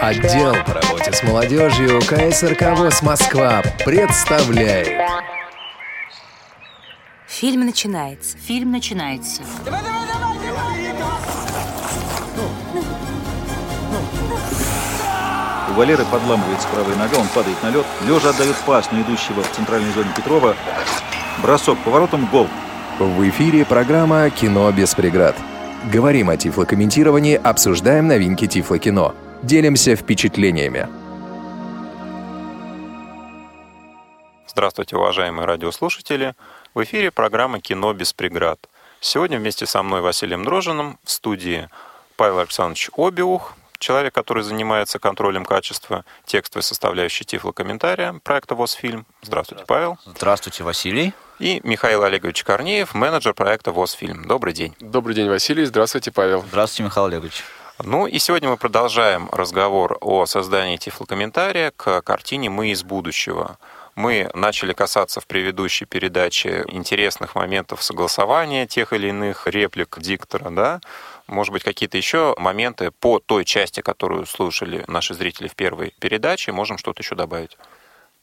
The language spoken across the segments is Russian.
Отдел по работе с молодежью КСРК ВОЗ Москва представляет. Фильм начинается. Фильм начинается. У Валеры подламывается правая нога, он падает на лед. Лежа отдает пас на идущего в центральной зоне Петрова. Бросок поворотом, гол. В эфире программа «Кино без преград». Говорим о тифлокомментировании, обсуждаем новинки тифлокино. Делимся впечатлениями. Здравствуйте, уважаемые радиослушатели. В эфире программа «Кино без преград». Сегодня вместе со мной Василием Дрожиным в студии Павел Александрович Обиух, человек, который занимается контролем качества текстовой составляющей тифлокомментария проекта ВОЗ-фильм. Здравствуйте, Павел. Здравствуйте, Василий. И Михаил Олегович Корнеев, менеджер проекта ВОЗ-фильм. Добрый день. Добрый день, Василий. Здравствуйте, Павел. Здравствуйте, Михаил Олегович. Ну и сегодня мы продолжаем разговор о создании тифлокомментария к картине «Мы из будущего». Мы начали касаться в предыдущей передаче интересных моментов согласования тех или иных реплик диктора, да, может быть, какие-то еще моменты по той части, которую слушали наши зрители в первой передаче, можем что-то еще добавить?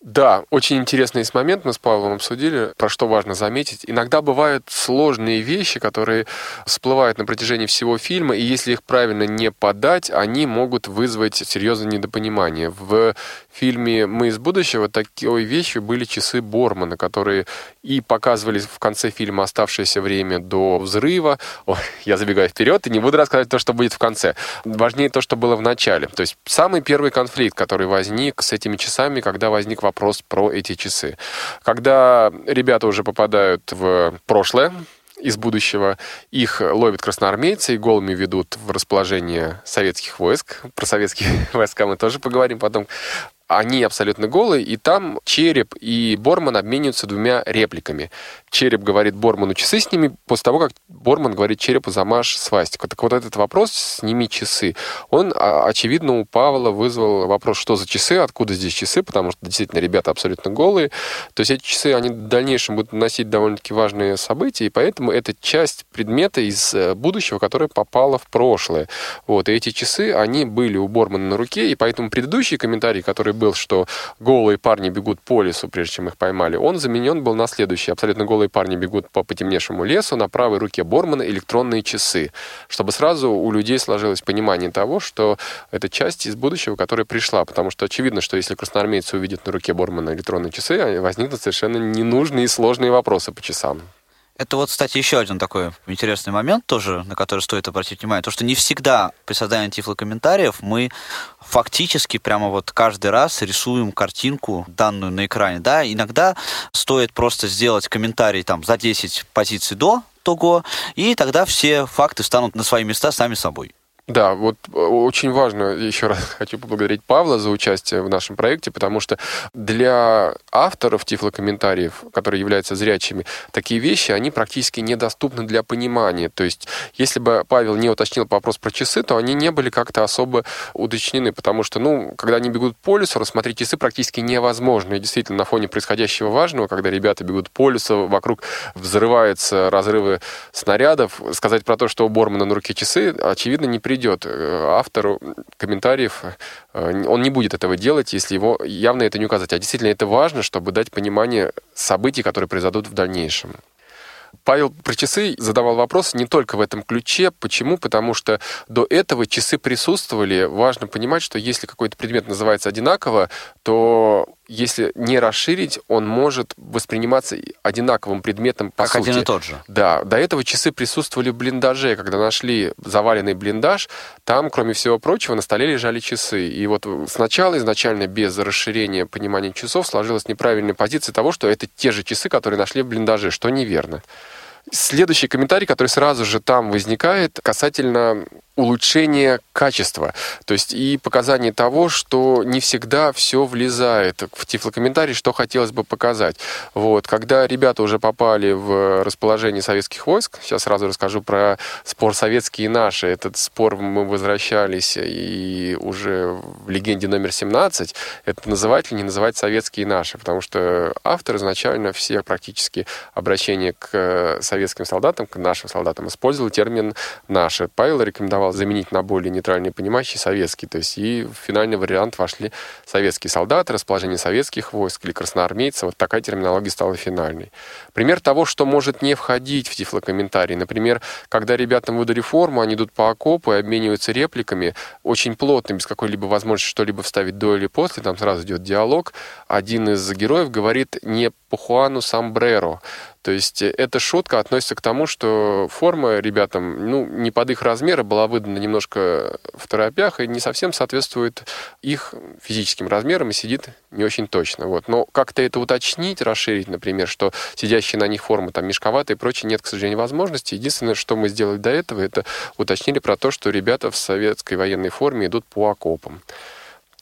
Да, очень интересный есть момент, мы с Павлом обсудили, про что важно заметить. Иногда бывают сложные вещи, которые всплывают на протяжении всего фильма, и если их правильно не подать, они могут вызвать серьезное недопонимание. В фильме «Мы из будущего» такой вещью были часы Бормана, которые и показывали в конце фильма оставшееся время до взрыва. Ой, я забегаю вперед и не буду рассказывать то, что будет в конце. Важнее то, что было в начале. То есть самый первый конфликт, который возник с этими часами, когда возник вопрос про эти часы. Когда ребята уже попадают в прошлое, из будущего. Их ловят красноармейцы и голыми ведут в расположение советских войск. Про советские войска мы тоже поговорим потом они абсолютно голые, и там Череп и Борман обмениваются двумя репликами. Череп говорит Борману часы сними, после того, как Борман говорит Черепу замажь свастику. Так вот этот вопрос «сними часы», он, а, очевидно, у Павла вызвал вопрос, что за часы, откуда здесь часы, потому что действительно ребята абсолютно голые. То есть эти часы, они в дальнейшем будут носить довольно-таки важные события, и поэтому это часть предмета из э, будущего, которое попало в прошлое. Вот, и эти часы, они были у Бормана на руке, и поэтому предыдущий комментарий, который был, что голые парни бегут по лесу, прежде чем их поймали, он заменен был на следующий. Абсолютно голые парни бегут по потемневшему лесу, на правой руке Бормана электронные часы, чтобы сразу у людей сложилось понимание того, что это часть из будущего, которая пришла, потому что очевидно, что если красноармейцы увидят на руке Бормана электронные часы, возникнут совершенно ненужные и сложные вопросы по часам. Это вот, кстати, еще один такой интересный момент тоже, на который стоит обратить внимание. То, что не всегда при создании тифлокомментариев мы фактически прямо вот каждый раз рисуем картинку, данную на экране. Да, иногда стоит просто сделать комментарий там за 10 позиций до того, и тогда все факты станут на свои места сами собой. Да, вот э, очень важно, еще раз хочу поблагодарить Павла за участие в нашем проекте, потому что для авторов тифлокомментариев, которые являются зрячими, такие вещи, они практически недоступны для понимания. То есть, если бы Павел не уточнил вопрос про часы, то они не были как-то особо уточнены, потому что, ну, когда они бегут по лесу, рассмотреть часы практически невозможно. И действительно, на фоне происходящего важного, когда ребята бегут по лесу, вокруг взрываются разрывы снарядов, сказать про то, что у Бормана на руке часы, очевидно, не при придет э, автору комментариев, э, он не будет этого делать, если его явно это не указать. А действительно это важно, чтобы дать понимание событий, которые произойдут в дальнейшем. Павел про часы задавал вопрос не только в этом ключе. Почему? Потому что до этого часы присутствовали. Важно понимать, что если какой-то предмет называется одинаково, то если не расширить, он может восприниматься одинаковым предметом по как сути. один и тот же. Да, до этого часы присутствовали в блиндаже. Когда нашли заваленный блиндаж, там, кроме всего прочего, на столе лежали часы. И вот сначала, изначально, без расширения понимания часов, сложилась неправильная позиция того, что это те же часы, которые нашли в блиндаже, что неверно. Следующий комментарий, который сразу же там возникает, касательно улучшение качества, то есть и показание того, что не всегда все влезает в тифлокомментарий, что хотелось бы показать. Вот, когда ребята уже попали в расположение советских войск, сейчас сразу расскажу про спор советские и наши. Этот спор мы возвращались и уже в легенде номер 17, это называть или не называть советские и наши, потому что автор изначально все практически обращения к советским солдатам, к нашим солдатам использовал термин «наши». Павел рекомендовал рекомендовал заменить на более нейтральный понимающий советский. То есть и в финальный вариант вошли советские солдаты, расположение советских войск или красноармейцев. Вот такая терминология стала финальной. Пример того, что может не входить в тифлокомментарий. Например, когда ребятам выдали форму, они идут по окопу и обмениваются репликами очень плотно, без какой-либо возможности что-либо вставить до или после. Там сразу идет диалог. Один из героев говорит не по Хуану Самбреро, то есть э, эта шутка относится к тому, что форма ребятам, ну, не под их размеры, была выдана немножко в торопях и не совсем соответствует их физическим размерам и сидит не очень точно. Вот. Но как-то это уточнить, расширить, например, что сидящие на них формы там мешковатые и прочее, нет, к сожалению, возможности. Единственное, что мы сделали до этого, это уточнили про то, что ребята в советской военной форме идут по окопам.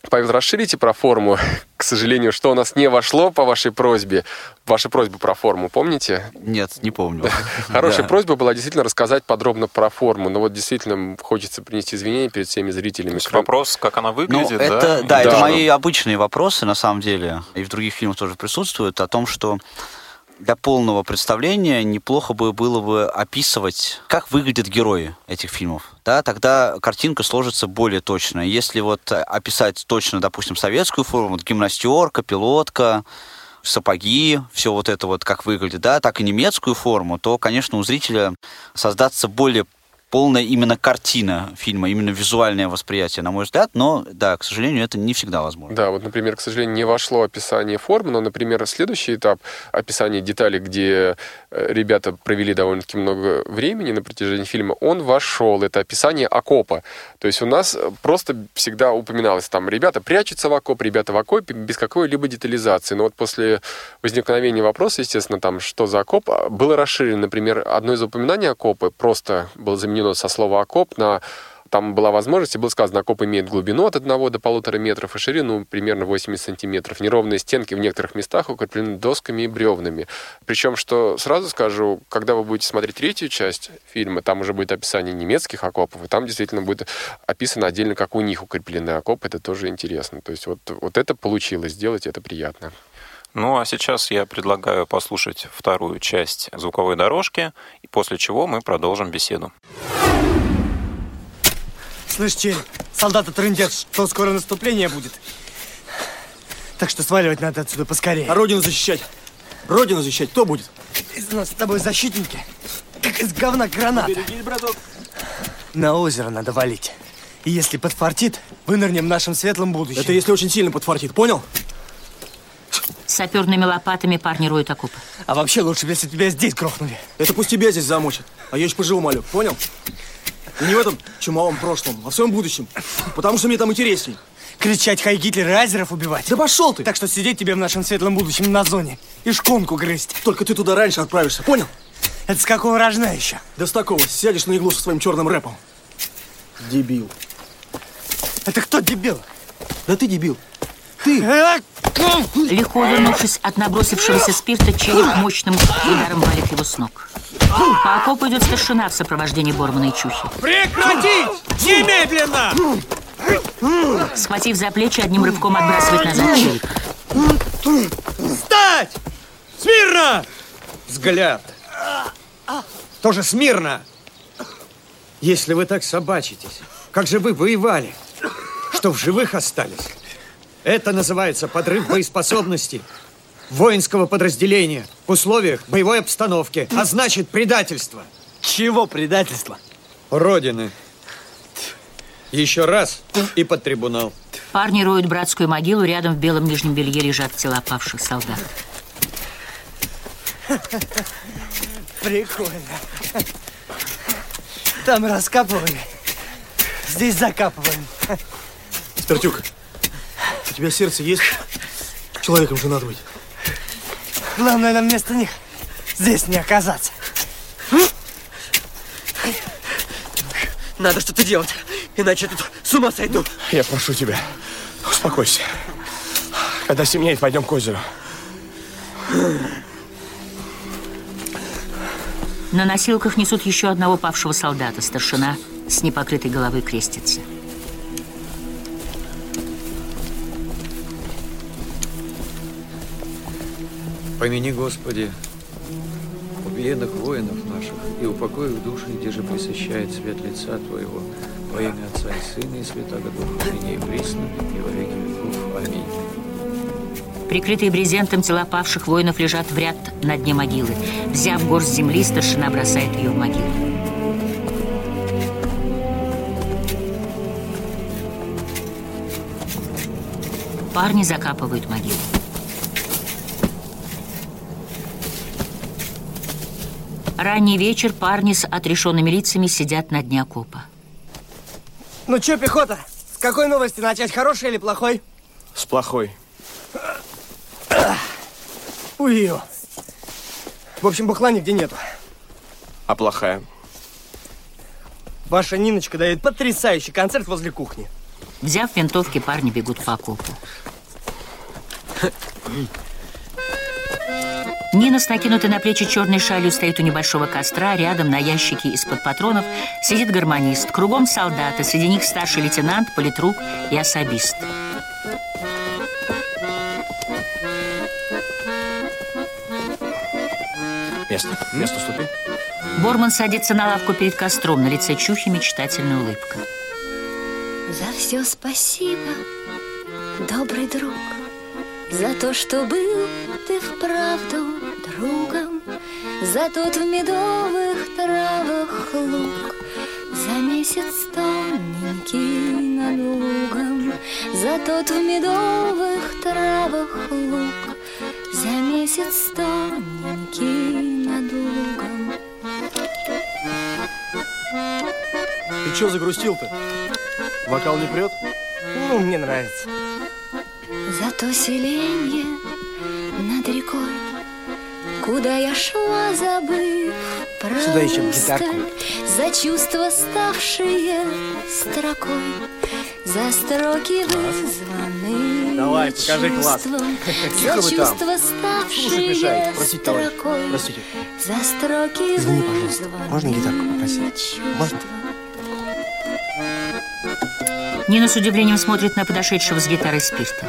Расширите про форму. К сожалению, что у нас не вошло по вашей просьбе. Ваша просьба про форму, помните? Нет, не помню. Хорошая просьба была действительно рассказать подробно про форму. Но вот действительно хочется принести извинения перед всеми зрителями. Вопрос, как она выглядит, ну, это, да? Да, это мои обычные вопросы, на самом деле. И в других фильмах тоже присутствуют. О том, что для полного представления неплохо бы было бы описывать, как выглядят герои этих фильмов. Да, тогда картинка сложится более точно. Если вот описать точно, допустим, советскую форму, вот гимнастерка, пилотка, сапоги, все вот это вот как выглядит, да, так и немецкую форму, то, конечно, у зрителя создаться более полная именно картина фильма, именно визуальное восприятие, на мой взгляд, но, да, к сожалению, это не всегда возможно. Да, вот, например, к сожалению, не вошло описание формы, но, например, следующий этап описания деталей, где э, ребята провели довольно-таки много времени на протяжении фильма, он вошел, это описание окопа. То есть у нас просто всегда упоминалось там, ребята прячутся в окоп, ребята в окопе, без какой-либо детализации. Но вот после возникновения вопроса, естественно, там, что за окоп, было расширено, например, одно из упоминаний окопа просто было заменено заменено со слова «окоп» на там была возможность, и было сказано, окоп имеет глубину от 1 до полутора метров и ширину примерно 80 сантиметров. Неровные стенки в некоторых местах укреплены досками и бревнами. Причем, что сразу скажу, когда вы будете смотреть третью часть фильма, там уже будет описание немецких окопов, и там действительно будет описано отдельно, как у них укреплены окопы. Это тоже интересно. То есть вот, вот это получилось сделать, это приятно. Ну а сейчас я предлагаю послушать вторую часть звуковой дорожки, и после чего мы продолжим беседу. Слышь, Черь, солдаты трындят, что скоро наступление будет. Так что сваливать надо отсюда поскорее. А родину защищать? Родину защищать кто будет? Из нас с тобой защитники, как из говна граната. Берегись, браток. На озеро надо валить. И если подфартит, вынырнем в нашем светлом будущем. Это если очень сильно подфартит, понял? Саперными лопатами парни роют окопы. А вообще лучше, если тебя здесь грохнули. Это пусть тебя здесь замочат. А я еще поживу, малю, понял? И не в этом чумовом прошлом, а в своем будущем. Потому что мне там интересней. Кричать «Хай Гитлер» и азеров убивать. Да пошел ты! Так что сидеть тебе в нашем светлом будущем на зоне и шконку грызть. Только ты туда раньше отправишься, понял? Это с какого рожна еще? Да с такого. Сядешь на иглу со своим черным рэпом. Дебил. Это кто дебил? Да ты дебил. Ты! Легко вернувшись от набросившегося спирта, череп мощным ударом валит его с ног. По окопу идет старшина в сопровождении Бормана и Чухи. Прекратить! Немедленно! Схватив за плечи, одним рывком отбрасывает назад череп. Встать! Смирно! Взгляд. Тоже смирно. Если вы так собачитесь, как же вы воевали? Что в живых остались? Это называется подрыв боеспособности воинского подразделения в условиях боевой обстановки, а значит предательство. Чего предательство? Родины. Еще раз и под трибунал. Парни роют братскую могилу, рядом в белом нижнем белье лежат тела павших солдат. Прикольно. Там раскапывали. Здесь закапывали. Стартюк, у тебя сердце есть? Человеком же надо быть. Главное нам вместо них здесь не оказаться. Надо что-то делать, иначе я тут с ума сойду. Я прошу тебя, успокойся. Когда семнеет, пойдем к озеру. На носилках несут еще одного павшего солдата. Старшина с непокрытой головой крестится. Помяни, Господи, убиенных воинов наших, и упокой их души, где же присыщает свет лица Твоего, во имя Отца и Сына и Святого Духа, ныне и присно, и во веки веков. Аминь. Прикрытые брезентом тела павших воинов лежат в ряд на дне могилы. Взяв горсть земли, старшина бросает ее в могилу. Парни закапывают могилу. Ранний вечер парни с отрешенными лицами сидят на дне окопа. Ну чё, пехота, с какой новости начать, хорошей или плохой? С плохой. Ой, её. В общем, бухла нигде нету. А плохая? Ваша Ниночка дает потрясающий концерт возле кухни. Взяв винтовки, парни бегут по окопу. Нина с накинутой на плечи черной шалью стоит у небольшого костра. Рядом на ящике из-под патронов сидит гармонист. Кругом солдаты. Среди них старший лейтенант, политрук и особист. Место. Место ступи. Борман садится на лавку перед костром. На лице Чухи мечтательная улыбка. За все спасибо, добрый друг, За то, что был ты вправду другом, За тот в медовых травах луг, За месяц тоненький над лугом, За тот в медовых травах луг, За месяц тоненький над лугом. Ты чё загрустил-то? Вокал не прет? Ну, мне нравится. За то селенье над рекой, Куда я шла, забыв про Сюда еще гитарку. За чувства, ставшие строкой, За строки вызванные Давай, покажи класс. За вы там. чувства, Слушай, мешает. ставшие строкой, Простите. За строки Извини, пожалуйста. Можно гитарку попросить? Можно? Нина с удивлением смотрит на подошедшего с гитарой спирта.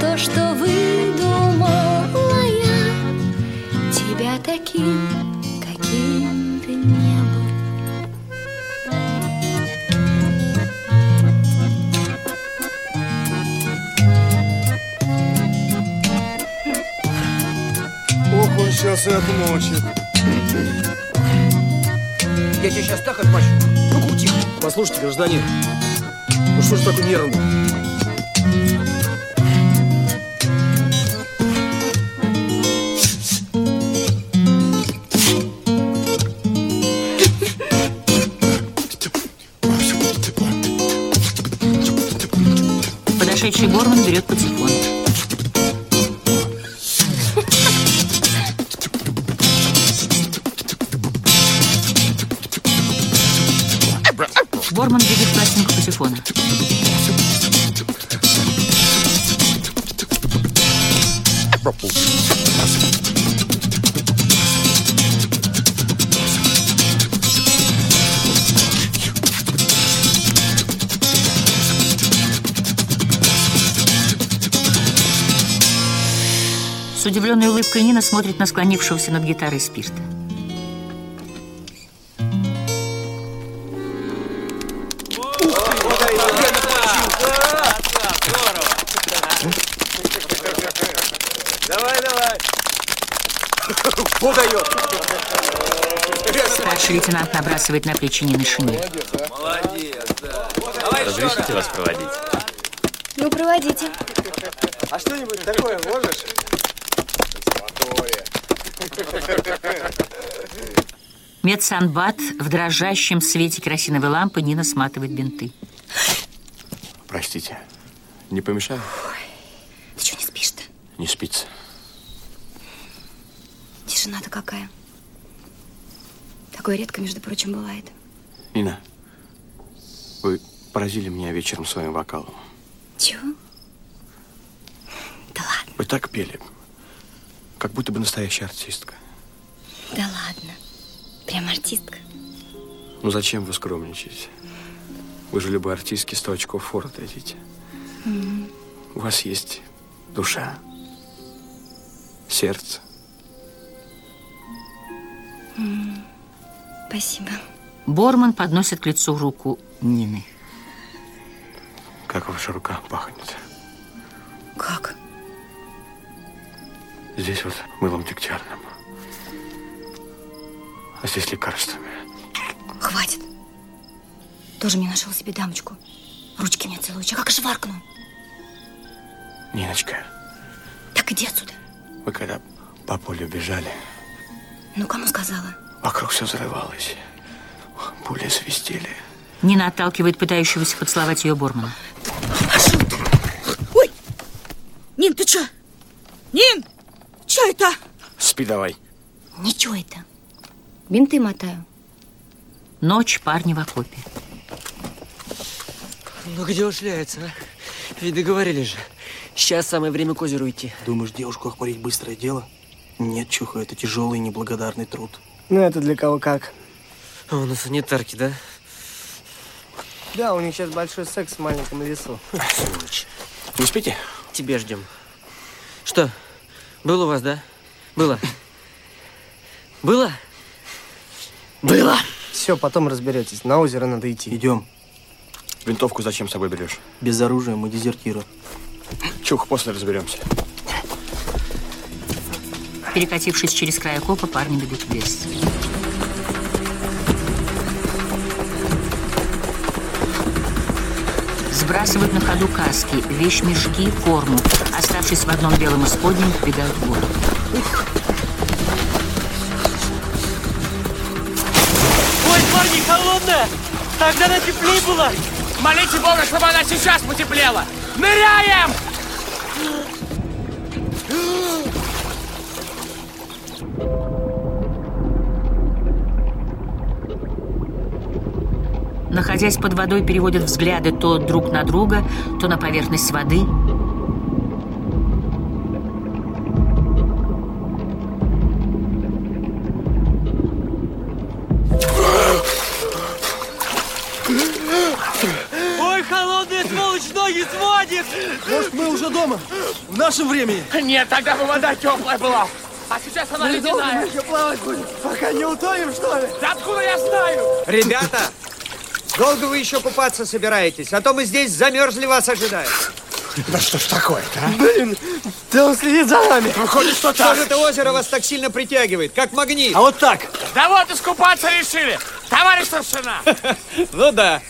То, что выдумала я Тебя таким, каким ты не был Ох, он сейчас и отмочит. Я тебе сейчас так отмочу. Ну, кути. Послушайте, гражданин, ну что ж такой нервный? Подошедший Борман берет патефон. Борман видит пластинку патефона. С удивленной улыбкой Нина смотрит на склонившегося над гитарой спирта. Давай, давай. Старший лейтенант набрасывает на плечи Нины шинель. Молодец, да. Разрешите вас проводить? Ну, проводите. А что-нибудь такое можешь? Медсанбат в дрожащем свете керосиновой лампы Нина сматывает бинты. Простите, не помешаю? Ты что, не спишь-то? Не спится. Тишина-то какая. Такое редко, между прочим, бывает. Нина, вы поразили меня вечером своим вокалом. Чего? Да ладно. По- так пели, как будто бы настоящая артистка. Да ладно. Прям артистка. Ну зачем вы скромничаете? Вы же любой артистке 100 очков фора дадите. У вас есть душа, сердце. Спасибо. Борман подносит к лицу руку Нины. Как ваша рука пахнет. Как? Здесь вот мылом дегтярным. А здесь лекарствами. Хватит. Тоже не нашел себе дамочку. Ручки мне целуешь. А как же варкну? Ниночка, Так иди отсюда. вы когда по полю бежали, Ну, кому сказала? вокруг все взрывалось. Пули свистели. Нина отталкивает пытающегося поцеловать ее Бормана. Нин, ты чё? Нин! Чё это? Спи давай. Ничего это. Бинты мотаю. Ночь, парни в окопе. Ну где ушляется, а? Ведь договорились же. Сейчас самое время к озеру идти. Думаешь, девушку охмурить быстрое дело? Нет, Чуха, это тяжелый и неблагодарный труд. Ну это для кого как. О, на санитарке, да? Да, у них сейчас большой секс в маленьком лесу. Сволочь. Не спите? Тебе ждем. Что, было у вас, да? Было? Было? Было! Все, потом разберетесь. На озеро надо идти. Идем. Винтовку зачем с собой берешь? Без оружия мы дезертиры. Чух, после разберемся. Перекатившись через край окопа, парни бегут в лес. Сбрасывают на ходу каски, вещмешки, форму. Оставшись в одном белом исподнем, вбегают в воду. Ой, парни, холодная! Тогда на теплее было! Молите Бога, чтобы она сейчас потеплела! Ныряем! Находясь под водой, переводят взгляды то друг на друга, то на поверхность воды. Ой, холодная сволочь, ноги сводит! Может, мы уже дома? В нашем времени? Нет, тогда бы вода теплая была. А сейчас она Мы ледяная. еще плавать будем? Пока не утонем, что ли? Да откуда я знаю? Ребята, долго вы еще купаться собираетесь? А то мы здесь замерзли вас ожидаем. Да что ж такое-то, а? Блин, да он следит за нами. Выходит, что Что же это озеро вас так сильно притягивает? Как магнит. А вот так. Да вот искупаться решили. Товарищ старшина. Ну да.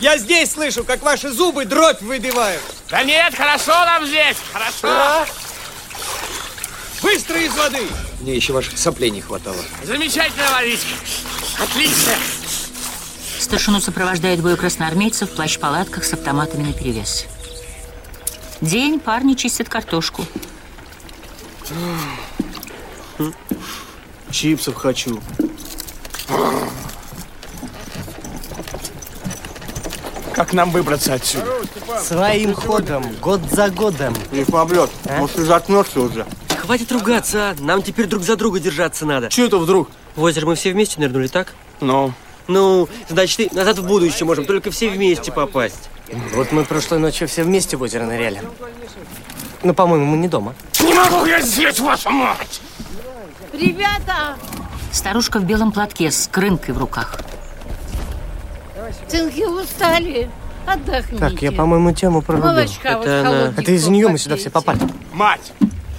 Я здесь слышу, как ваши зубы дробь выбивают. Да нет, хорошо нам здесь. Хорошо. Быстро из воды! Мне еще ваших соплей не хватало. Замечательная водичка. Отлично. Старшину сопровождают двое красноармейцев в плащ-палатках с автоматами наперевес. День парни чистят картошку. Чипсов хочу. Как нам выбраться отсюда? Своим ходом, год за годом. Не поблет. Может, ты заткнешься уже? Хватит ругаться, а? Нам теперь друг за друга держаться надо. Че это вдруг? В озеро мы все вместе нырнули, так? Ну? Ну, значит, и назад в будущее можем только все вместе попасть. Вот мы прошлой ночью все вместе в озеро ныряли. Но, по-моему, мы не дома. Не могу я здесь, ваша мать! Ребята! Старушка в белом платке с крынкой в руках. Цинки устали. Отдохните. Так, я, по-моему, тему прорубил. Молочка вот холодненького Это из нее мы сюда все попали. Мать!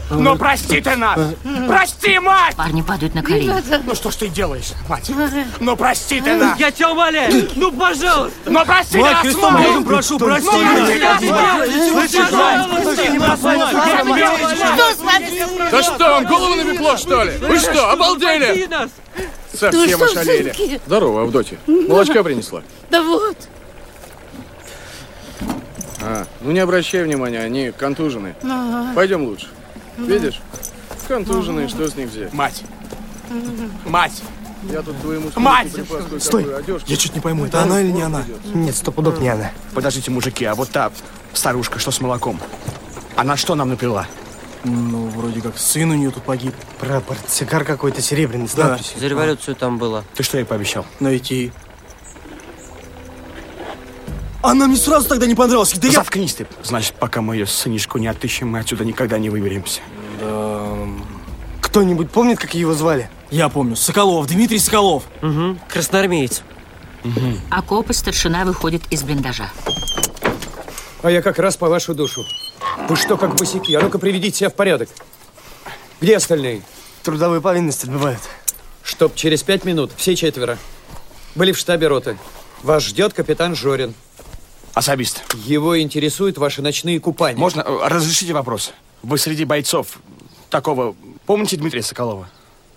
Ну прости ты нас! Прости, мать! Парни падают на колени. Ну что ж ты делаешь, мать? Ну прости ты нас! Я тебя умоляю! Ну, пожалуйста! Ну прости Мать нас, Христом мать! Богом прошу, прости Ну, нас! прости нас, мать! Слышишь, Что с вами? Да что, вам голову напекло, что ли? Вы что, обалдели? Совсем Ну ошалели. Здорово, Авдотья. Молочка принесла. Да вот. А, ну не обращай внимания, они контужены. Ага. Пойдем лучше. Видишь? Контуженные, что с них взять? Мать! Мать! Я тут твоему Мать! припас Стой! Я чуть не пойму, это она или не она? Нет, сто пудов не она. Подождите, мужики, а вот та старушка, что с молоком, она что нам напила? Ну, вроде как сын у нее тут погиб. Про портсигар какой-то серебряный с Да. За революцию там было. Ты что ей пообещал? Найти. Она мне сразу тогда не понравилась. Да я... Заткнись ты. Значит, пока мы ее сынишку не отыщем, мы отсюда никогда не выберемся. Да... Кто-нибудь помнит, как его звали? Я помню. Соколов. Дмитрий Соколов. Угу. Красноармеец. Окопы старшина выходит из блиндажа. А я как раз по вашу душу. Вы что, как босики? А ну-ка приведите себя в порядок. Где остальные? Трудовые повинности отбывают. Чтоб через пять минут все четверо были в штабе роты. Вас ждет капитан Жорин. Особист. Его интересуют ваши ночные купания. Можно? э, Разрешите вопрос. Вы среди бойцов такого... Помните Дмитрия Соколова?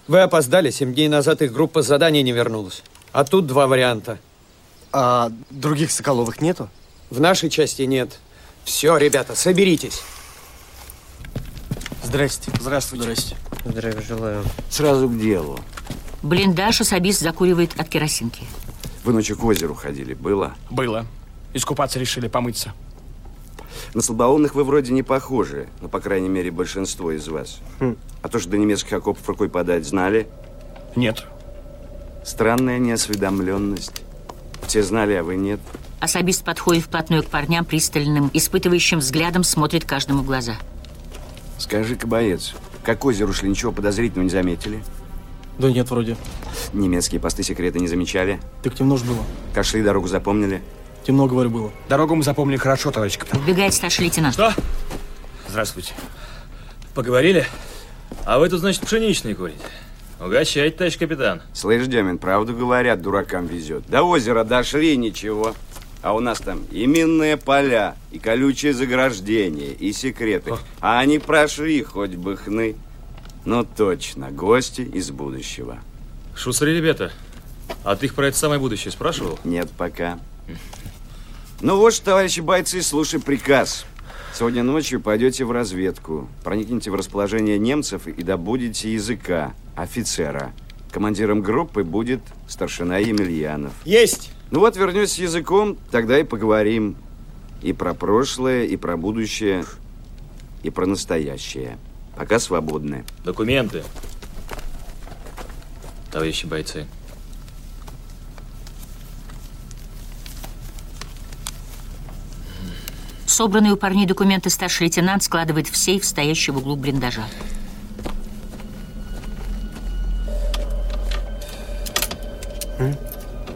Вы опоздали. Семь дней назад их группа с задания не вернулась. А тут два варианта. А других Соколовых нету? В нашей части нет. Все, ребята, соберитесь. Здрасте. Здравствуйте. Здрасте. Здравия желаю. Сразу к делу. Блиндаж особист закуривает от керосинки. Вы ночью к озеру ходили, было? Было. Искупаться решили, помыться. На слабоумных вы вроде не похожи, ну, по крайней мере, большинство из вас. А то, что до немецких окопов рукой подать знали? Нет. Странная неосведомленность. Все знали, а вы нет. Особист подходит вплотную к парням, пристальным, испытывающим взглядом смотрит каждому в глаза. Скажи-ка, боец, как озеру шли, ничего подозрительного не заметили? Да нет, вроде. Немецкие посты секреты не замечали? Так темно ж было. Как шли, дорогу запомнили? Темно, говорю, было. Дорогу мы запомнили хорошо, товарищ капитан. Вбегает старший лейтенант. Что? Здравствуйте. Поговорили? А вы тут, значит, пшеничный курите? Угощайте, товарищ капитан. Слышь, Демин, правду говорят, дуракам везет. До озера дошли, ничего. А у нас там и минные поля, и колючие заграждения, и секреты. А они прошли, хоть бы хны. Ну точно, гости из будущего. Шустрые ребята. А ты их про это самое будущее спрашивал? Нет пока. Ну вот что, товарищи бойцы, слушай приказ. Сегодня ночью пойдете в разведку, проникнете в расположение немцев и добудете языка, офицера. Командиром группы будет старшина Емельянов. Есть! Ну вот, вернусь с языком, тогда и поговорим. И про прошлое, и про будущее, и про настоящее. Пока свободны. Документы. Товарищи бойцы. Собранные у парней документы старший лейтенант складывает в сейф, стоящий в углу блиндажа.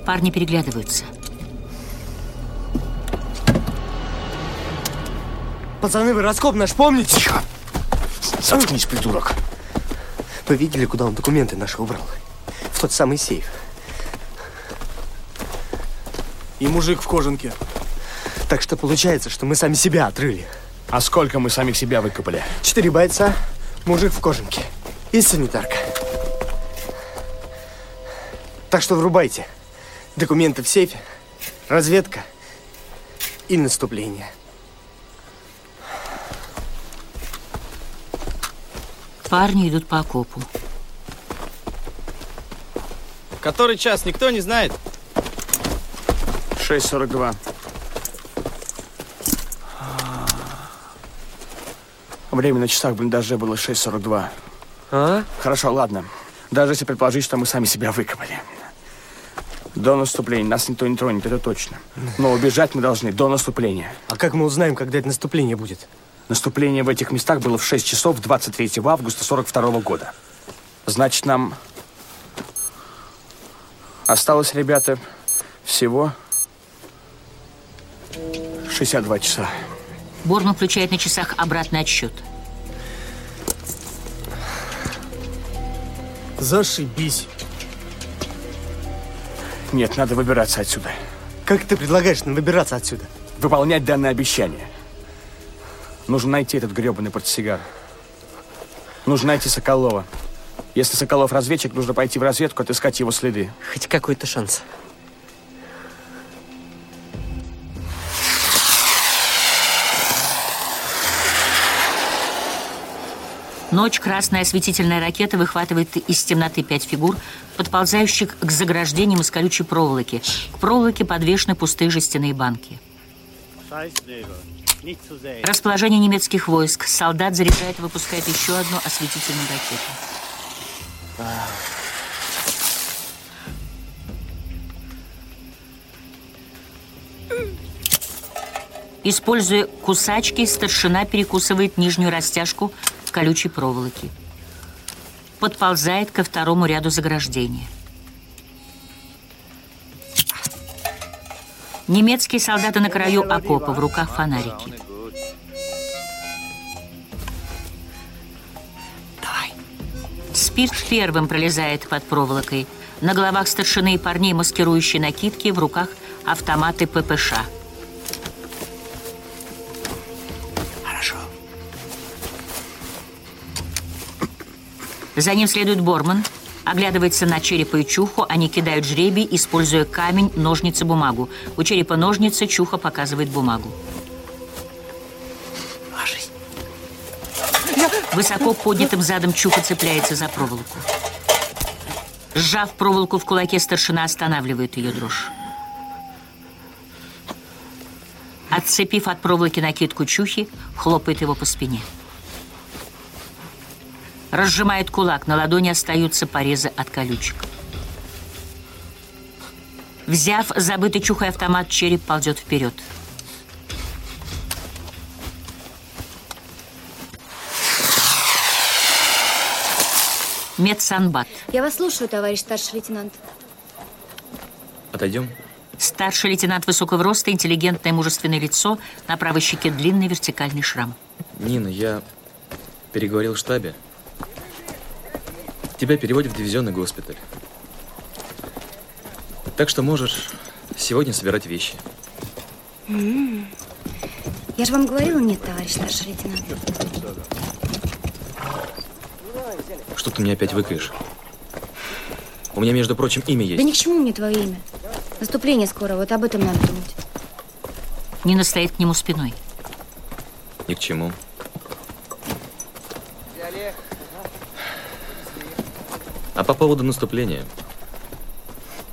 Парни переглядываются. Пацаны, вы раскоп наш помните? Тихо. Заткнись, придурок. Вы видели, куда он документы наши убрал? В тот самый сейф. И мужик в кожанке. Так что получается, что мы сами себя отрыли. А сколько мы самих себя выкопали? Четыре бойца, мужик в кожанке и санитарка. Так что врубайте. Документы в сейфе, разведка и наступление. Парни идут по окопу. Который час, никто не знает? 6.42. Время на часах в блиндаже было 6.42. А? Хорошо, ладно. Даже если предположить, что мы сами себя выкопали. До наступления нас никто не тронет, это точно. Но убежать мы должны до наступления. А как мы узнаем, когда это наступление будет? Наступление в этих местах было в 6 часов 23 августа 42 года. Значит, нам осталось, ребята, всего 62 часа. Борман включает на часах обратный отсчет. Зашибись. Нет, надо выбираться отсюда. Как ты предлагаешь нам выбираться отсюда? Выполнять данное обещание. Нужно найти этот гребаный портсигар. Нужно найти Соколова. Если Соколов разведчик, нужно пойти в разведку, отыскать его следы. Хоть какой-то шанс. Ночь красная осветительная ракета выхватывает из темноты пять фигур, подползающих к заграждениям из колючей проволоки. К проволоке подвешены пустые жестяные банки. Расположение немецких войск. Солдат заряжает и выпускает еще одну осветительную ракету. Используя кусачки, старшина перекусывает нижнюю растяжку колючей проволоки. Подползает ко второму ряду заграждения. Немецкие солдаты на краю окопа, в руках фонарики. Спирт первым пролезает под проволокой. На головах старшины и парней маскирующие накидки, в руках автоматы ППШ. За ним следует Борман, оглядывается на черепа и чуху, они кидают жребий, используя камень, ножницы, бумагу. У черепа ножницы, чуха показывает бумагу. Высоко поднятым задом чуха цепляется за проволоку. Сжав проволоку в кулаке, старшина останавливает ее дрожь. Отцепив от проволоки накидку чухи, хлопает его по спине. Разжимает кулак, на ладони остаются порезы от колючек. Взяв забытый чухой автомат, череп ползет вперед. Медсанбат. Я вас слушаю, товарищ старший лейтенант. Отойдем? Старший лейтенант высокого роста, интеллигентное мужественное лицо, на правой щеке длинный вертикальный шрам. Нина, я переговорил в штабе. Тебя переводят в дивизионный госпиталь. Так что можешь сегодня собирать вещи. М-м. Я же вам говорила, нет, товарищ старший лейтенант. Что ты мне опять выкаешь? У меня, между прочим, имя есть. Да ни к чему мне твое имя. Наступление скоро, вот об этом надо думать. Нина стоит к нему спиной. Ни к чему. А по поводу наступления,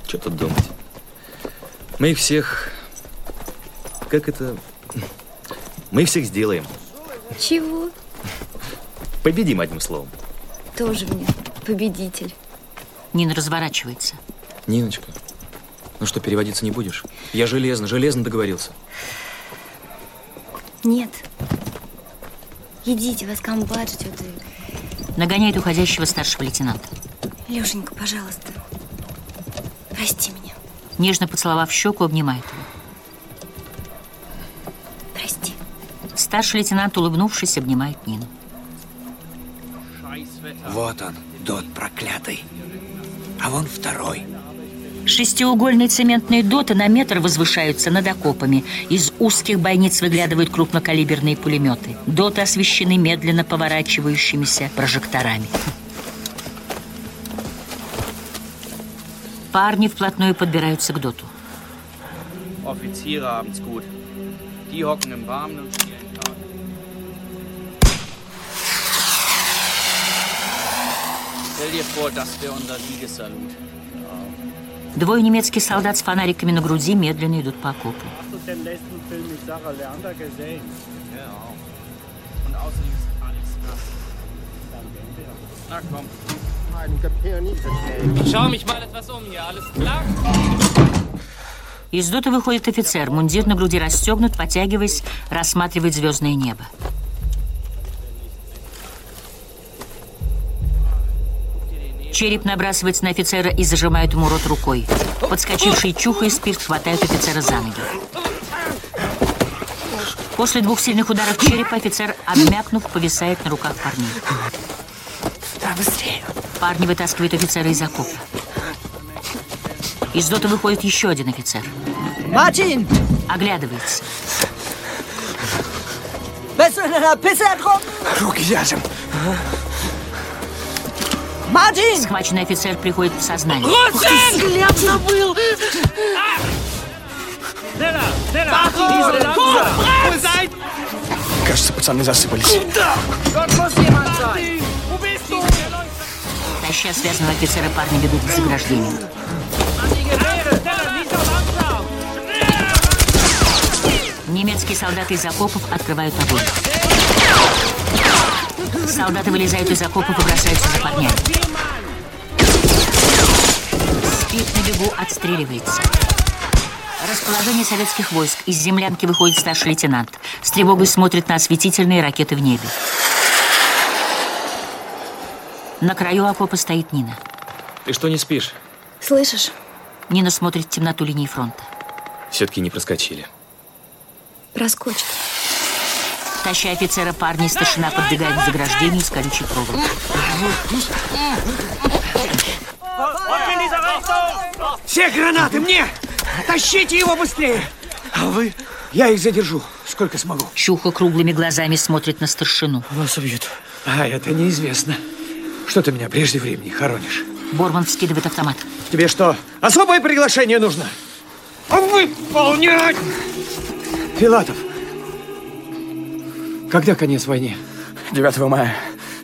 что тут думать? Мы их всех... Как это... Мы их всех сделаем. Чего? Победим, одним словом. Тоже мне победитель. Нина разворачивается. Ниночка, ну что, переводиться не будешь? Я железно, железно договорился. Нет. Идите, вас комбат ждет. и- Нагоняет уходящего старшего лейтенанта. Лешенька, пожалуйста, прости меня. Нежно поцеловав щеку, обнимает его. Прости. Старший лейтенант, улыбнувшись, обнимает Нину. Вот он, дот проклятый. А вон второй. Шестиугольные цементные доты на метр возвышаются над окопами. Из узких бойниц выглядывают крупнокалиберные пулеметы. Доты освещены медленно поворачивающимися прожекторами. Парни вплотную подбираются к доту. Offiziere haben's gut. Die hocken im Warmen und spielen Karten. Stell dir vor, das wäre unser Siegessalut. Двое немецких солдат с фонариками на груди медленно идут по окопу. Na komm. Um? Из дота выходит офицер. Мундир на груди расстегнут, потягиваясь, рассматривает звездное небо. Череп набрасывается на офицера и зажимает ему рот рукой. Подскочивший чуха и спирт хватают офицера за ноги. После двух сильных ударов черепа офицер, обмякнув, повисает на руках парней. Быстрее. Парни вытаскивают офицера из окопа. Из дота выходит еще один офицер. Martin! Оглядывается. Ertrunken? Руки вяжем. Martin! Схваченный офицер приходит в сознание. Взгляд забыл! Кажется, пацаны засыпались. Dort Таща связанного офицера, парни бегут к заграждению. Немецкие солдаты из окопов открывают огонь. Солдаты вылезают из окопов и бросаются за парнями. Спит на бегу, отстреливается. Расположение советских войск. Из землянки выходит старший лейтенант. С тревогой смотрит на осветительные ракеты в небе. На краю окопа стоит Нина. Ты что не спишь? Слышишь? Нина смотрит в темноту линии фронта. Все-таки не проскочили. Проскочит. Таща офицера парня, старшина подбегает к заграждению с колючей проволокой. Все гранаты мне! Тащите его быстрее! А вы? Я их задержу, сколько смогу. Щуха круглыми глазами смотрит на старшину. Вас убьют. А это неизвестно. Что ты меня прежде времени хоронишь? Борман вскидывает автомат. Тебе что, особое приглашение нужно? Выполнять! Филатов, когда конец войне? 9 мая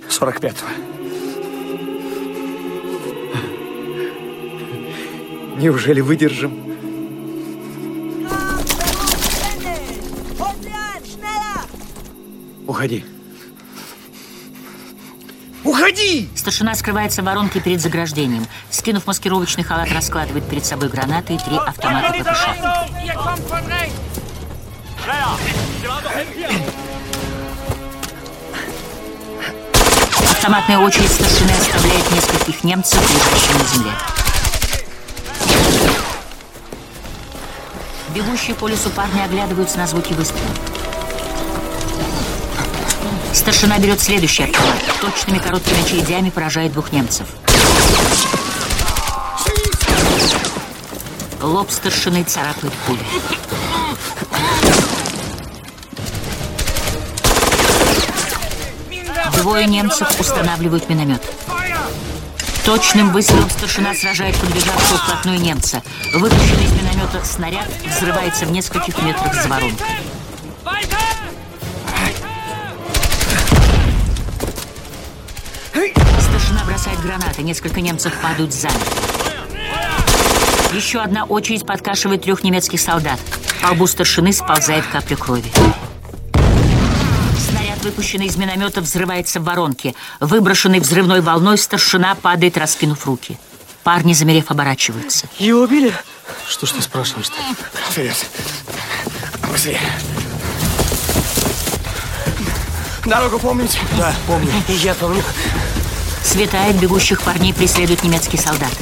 45-го. Неужели выдержим? Уходи. Уходи! Старшина скрывается в воронке перед заграждением. Скинув маскировочный халат, раскладывает перед собой гранаты и три автомата ППШ. Автоматная очередь старшины оставляет нескольких немцев, лежащих на земле. Бегущие по лесу парни оглядываются на звуки выстрелов. Старшина берет следующий автомат. Точными короткими очередями поражает двух немцев. Лоб старшины царапает пули. Двое немцев устанавливают миномет. Точным выстрелом старшина сражает подбежавшего вплотную немца. Выпущенный из миномета снаряд взрывается в нескольких метрах за воронкой. Бросает гранаты. Несколько немцев падают сзади. Еще одна очередь подкашивает трех немецких солдат. По лбу старшины сползает капля крови. Снаряд, выпущенный из миномета, взрывается в воронке. Выброшенный взрывной волной, старшина падает, раскинув руки. Парни, замерев, оборачиваются. Его убили? Что ж ты спрашиваешь-то? Вперед. Быстрее. Дорогу помните? Да, помню. Я помню. Светает, бегущих парней преследуют немецкие солдаты.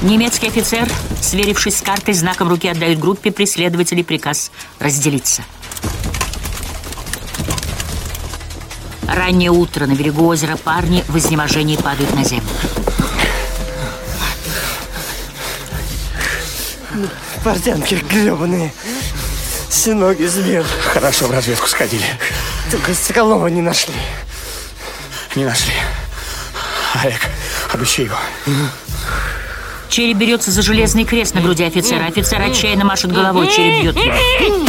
Немецкий офицер, сверившись с картой, знаком руки отдает группе преследователей приказ разделиться. Раннее утро на берегу озера парни в изнеможении падают на землю. Портянки гребаные. Все ноги сбил. Хорошо в разведку сходили. Только Соколова не нашли. Не нашли. Олег, обыщи его. Череп берется за железный крест на груди офицера. Офицер отчаянно машет головой, череп бьет его.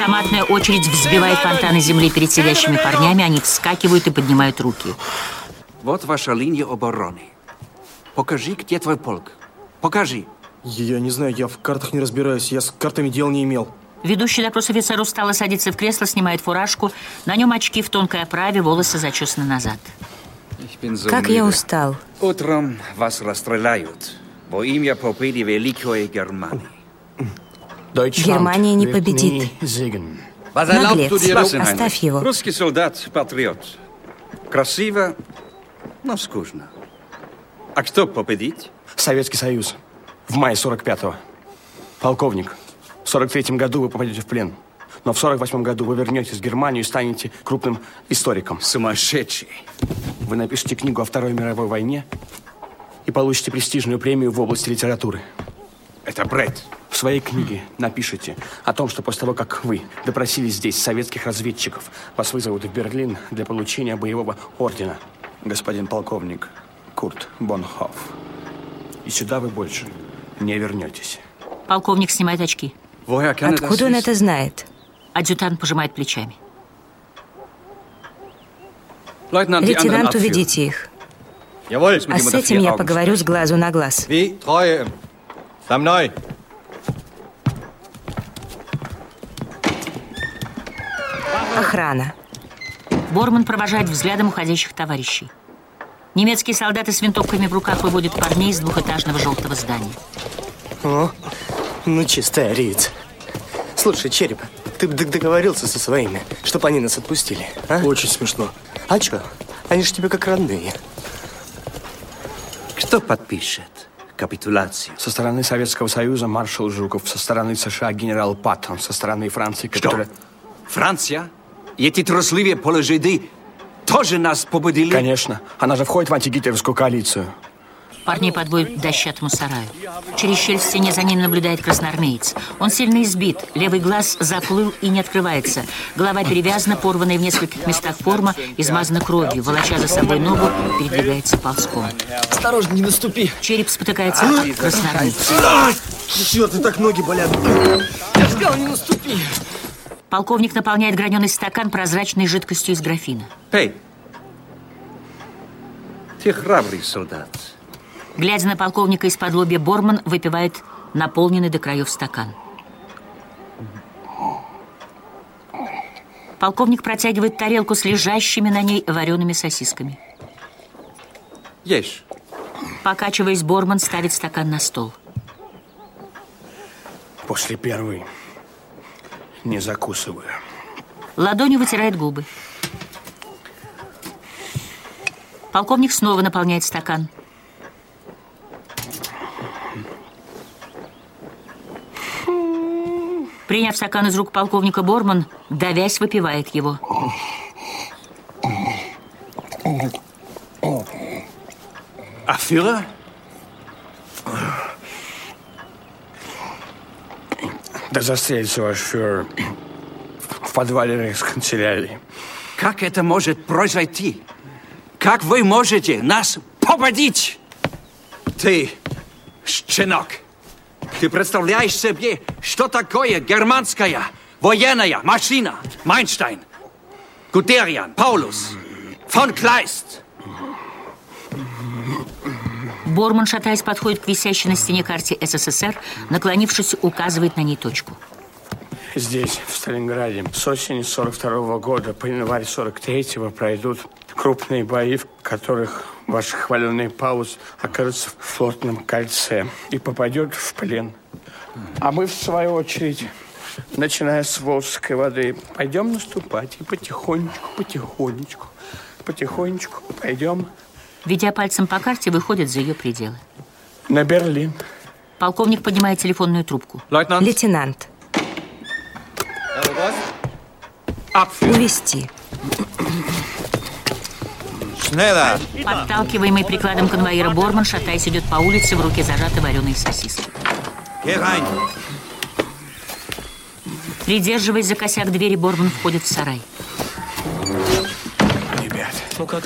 Автоматная очередь взбивает фонтаны земли перед сидящими парнями. Они вскакивают и поднимают руки. Вот ваша линия обороны. Покажи, где твой полк. Покажи. Я не знаю, я в картах не разбираюсь. Я с картами дел не имел. Ведущий допрос офицер устало садится в кресло, снимает фуражку. На нем очки в тонкой оправе, волосы зачесаны назад. Как я устал. Утром вас расстреляют во имя победы Великой Германии. Германия не победит. Наглец, оставь его. Русский солдат, патриот. Красиво, но скучно. А кто победит? Советский Союз. В мае 45-го. Полковник, в 43-м году вы попадете в плен. Но в 48-м году вы вернетесь в Германию и станете крупным историком. Сумасшедший. Вы напишите книгу о Второй мировой войне и получите престижную премию в области литературы. Это бред. В своей книге напишите о том, что после того, как вы допросили здесь советских разведчиков, вас вызовут в Берлин для получения боевого ордена. Господин полковник Курт Бонхоф. И сюда вы больше не вернетесь. Полковник снимает очки. Откуда он это знает? Адъютант пожимает плечами. Лейтенант, уведите их. А с этим я поговорю с глазу на глаз. Охрана. Борман провожает взглядом уходящих товарищей. Немецкие солдаты с винтовками в руках выводят парней из двухэтажного желтого здания. О, ну чистая ариец. Слушай, Череп, ты бы договорился со своими, чтобы они нас отпустили, а? Очень смешно. А чё? Они же тебе как родные. Кто подпишет капитуляцию? Со стороны Советского Союза маршал Жуков, со стороны США генерал Паттон, со стороны Франции, которая... Франция? И эти трусливые полужиды тоже нас побудили? Конечно. Она же входит в антигитлеровскую коалицию. Парней подводят к дощатому сараю. Через щель в стене за ним наблюдает красноармеец. Он сильно избит, левый глаз заплыл и не открывается. Голова перевязана, порванная в нескольких местах форма, измазана кровью. Волоча за собой ногу, передвигается ползком. Осторожно, не наступи. Череп спотыкается о красноармейца. Черт, и так ноги болят. Я сказал, не наступи. Полковник наполняет граненый стакан прозрачной жидкостью из графина. Эй, ты храбрый солдат. Глядя на полковника из-под лобья, Борман выпивает наполненный до краев стакан. Полковник протягивает тарелку с лежащими на ней вареными сосисками. Ешь. Покачиваясь, Борман ставит стакан на стол. После первой не закусываю. Ладонью вытирает губы. Полковник снова наполняет стакан. Приняв стакан из рук полковника Борман, давясь, выпивает его. А фюрер? Да застрелится ваш фюрер в подвале рейхсканцелярии. Как это может произойти? Как вы можете нас победить? Ты, щенок, ты представляешь себе, что такое германская военная машина? Майнштейн, Гудериан, Паулус, фон Клайст. Борман, шатаясь, подходит к висящей на стене карте СССР, наклонившись, указывает на ней точку. Здесь, в Сталинграде, с осени 42 -го года по январь 43-го пройдут крупные бои, в которых ваш хваленый Паулус окажется в флотном кольце и попадет в плен. А мы, в свою очередь, начиная с Волжской воды, пойдем наступать и потихонечку, потихонечку, потихонечку пойдем Ведя пальцем по карте, выходит за ее пределы. на Берлин. Полковник поднимает телефонную трубку. Лейтенант. Увести. Подталкиваемый прикладом конвоира Борман, шатаясь, идет по улице, в руке зажаты вареные сосиски. Придерживаясь за косяк двери, Борман входит в сарай. Ребят, Ну как?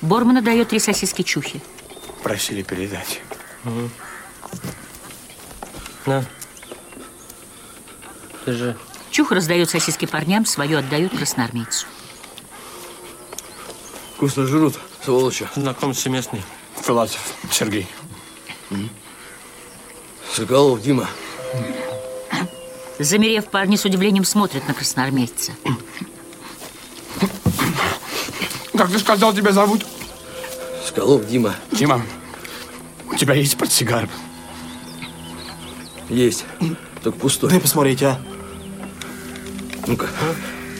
Борман дает три сосиски Чухи. просили передать. На. Ты же... Чуха раздает сосиски парням, свою отдает красноармейцу. Вкусно жрут, сволочи. Знакомься местный. Филатов Сергей. Соколов, Дима. Замерев, парни с удивлением смотрят на красноармейца. Как ты сказал, тебя зовут? Соколов, Дима. Дима, у тебя есть портсигар? Есть. Только пустой. Дай посмотреть, а. Ну-ка.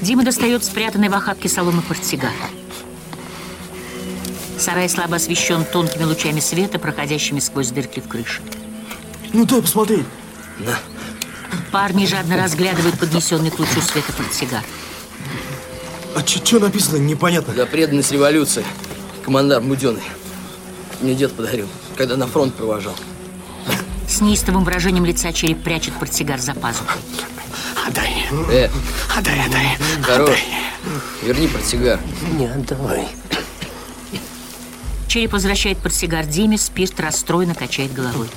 Дима достает спрятанный в охапке соломы портсигар. Сарай слабо освещен тонкими лучами света, проходящими сквозь дырки в крыше. Ну дай посмотреть. На. Парни жадно разглядывают поднесенный к лучу света портсигар. А что написано, непонятно. За преданность революции. Командар Буденный. Мне дед подарил, когда на фронт провожал. С неистовым выражением лица череп прячет портсигар за пазухой. Отдай. Э, Отдай, отдай. хорош. Верни портсигар. Не отдавай. Череп возвращает портсигар Диме, спирт расстроенно качает головой.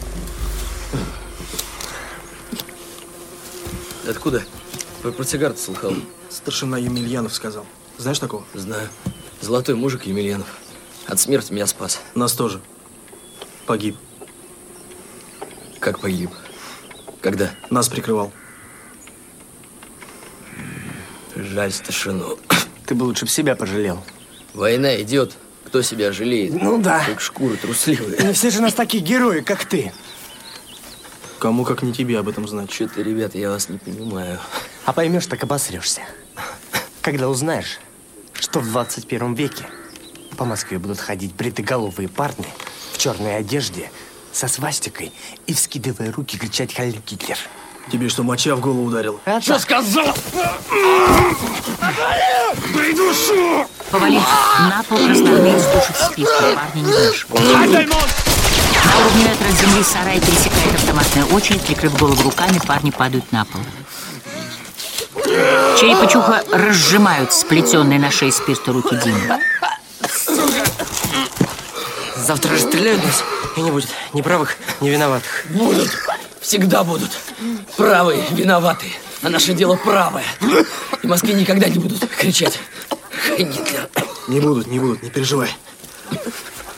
Откуда? Про портсигар слыхал. Старшина Емельянов сказал. Знаешь такого? Знаю. Золотой мужик Емельянов. От смерти меня спас. Нас тоже. Погиб. Как погиб? Когда? Нас прикрывал. Жаль старшину. Ты бы лучше себя пожалел. Война идет. Кто себя жалеет? Ну да. Как шкуры трусливые. Не все же нас такие герои, как ты. Кому, как не тебе, об этом знать. Что-то, ребята, я вас не понимаю. А поймешь, так обосрешься. Когда узнаешь, что в 21 веке по Москве будут ходить бритоголовые парни в черной одежде со свастикой и, вскидывая руки, кричать «Халь Гитлер». Тебе что, моча в голову ударил? А что сказал? Придушу! Повалив на пол, красноармеец душит спиртом. Парни не вмешиваются. На уровне метра от земли сарай пересекает автоматная очередь. Прикрыв голову руками, парни падают на пол. Череп и чуха разжимают сплетенные на шее спирта руки Димы. Завтра расстреляют нас, и не будет ни правых, ни виноватых. Будут. Всегда будут. Правые, виноватые. А наше дело правое. И Москве никогда не будут кричать. Гитлер. Не будут, не будут, не переживай.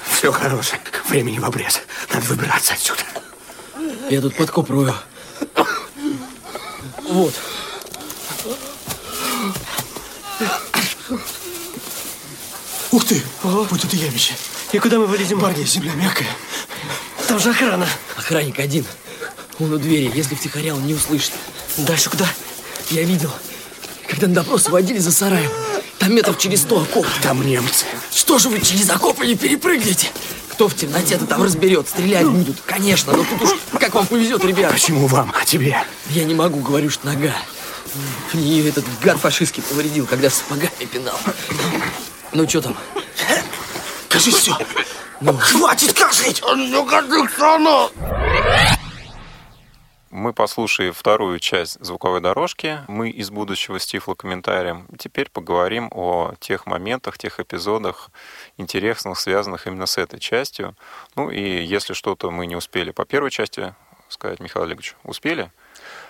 Все хорошее. Времени в обрез. Надо выбираться отсюда. Я тут подкоп рою. Вот. Ух ты! Вот это явище. И куда мы вылезем? Парни, земля мягкая. Там же охрана. Охранник один. Он у двери. Если втихаря, он не услышит. Дальше куда? Я видел, когда на допрос водили за сараем. Там метров через сто окоп. Там немцы. Что же вы через окопы не перепрыгнете? Кто в темноте-то там разберет? Стрелять будут. Конечно, но тут уж как вам повезет, ребят. Почему вам? А тебе? Я не могу, говорю, что нога. В нее этот гар фашистский повредил, когда сапогами пинал. Ну, что там? Кажись, все. Ну. Хватит кажить! Мы послушали вторую часть звуковой дорожки. Мы из будущего с тифлокомментарием. Теперь поговорим о тех моментах, тех эпизодах интересных, связанных именно с этой частью. Ну и если что-то мы не успели по первой части сказать, Михаил Олегович, успели?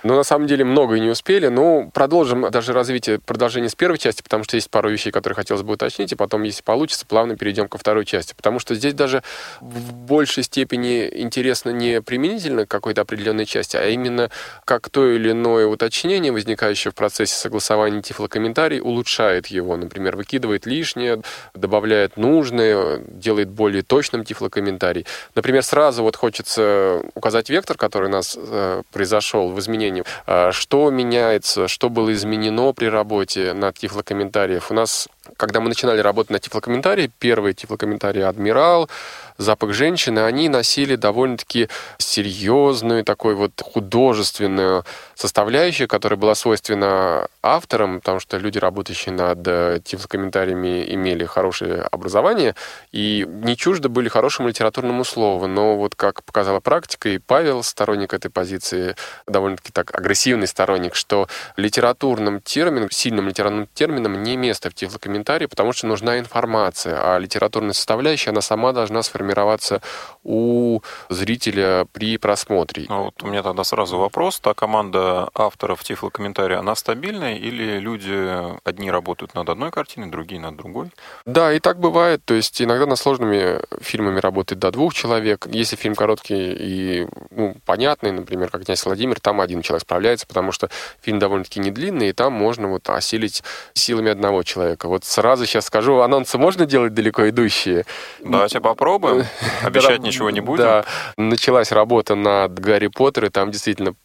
Но на самом деле многое не успели. Ну, продолжим даже развитие, продолжение с первой части, потому что есть пару вещей, которые хотелось бы уточнить, и потом, если получится, плавно перейдем ко второй части. Потому что здесь даже в большей степени интересно не применительно какой-то определенной части, а именно как то или иное уточнение, возникающее в процессе согласования тифлокомментарий, улучшает его. Например, выкидывает лишнее, добавляет нужное, делает более точным тифлокомментарий. Например, сразу вот хочется указать вектор, который у нас э, произошел в изменении изменениям. А что меняется, что было изменено при работе над тифлокомментариев? У нас, когда мы начинали работать над тифлокомментарием, первый тифлокомментарий «Адмирал», запах женщины, они носили довольно-таки серьезную, такой вот художественную составляющую, которая была свойственна авторам, потому что люди, работающие над э, тифлокомментариями, имели хорошее образование и не чужды были хорошему литературному слову. Но вот как показала практика, и Павел, сторонник этой позиции, довольно-таки так агрессивный сторонник, что литературным термином, сильным литературным термином не место в тифлокомментарии, потому что нужна информация, а литературная составляющая, она сама должна сформироваться формироваться у зрителя при просмотре. А вот у меня тогда сразу вопрос. Та команда авторов тифлокомментария, она стабильная или люди одни работают над одной картиной, другие над другой? Да, и так бывает. То есть иногда над сложными фильмами работает до двух человек. Если фильм короткий и ну, понятный, например, как «Князь Владимир», там один человек справляется, потому что фильм довольно-таки не длинный, и там можно вот осилить силами одного человека. Вот сразу сейчас скажу, анонсы можно делать далеко идущие? Давайте попробуем. Обещать ничего не будем. Да, началась работа над Гарри Поттером, и там действительно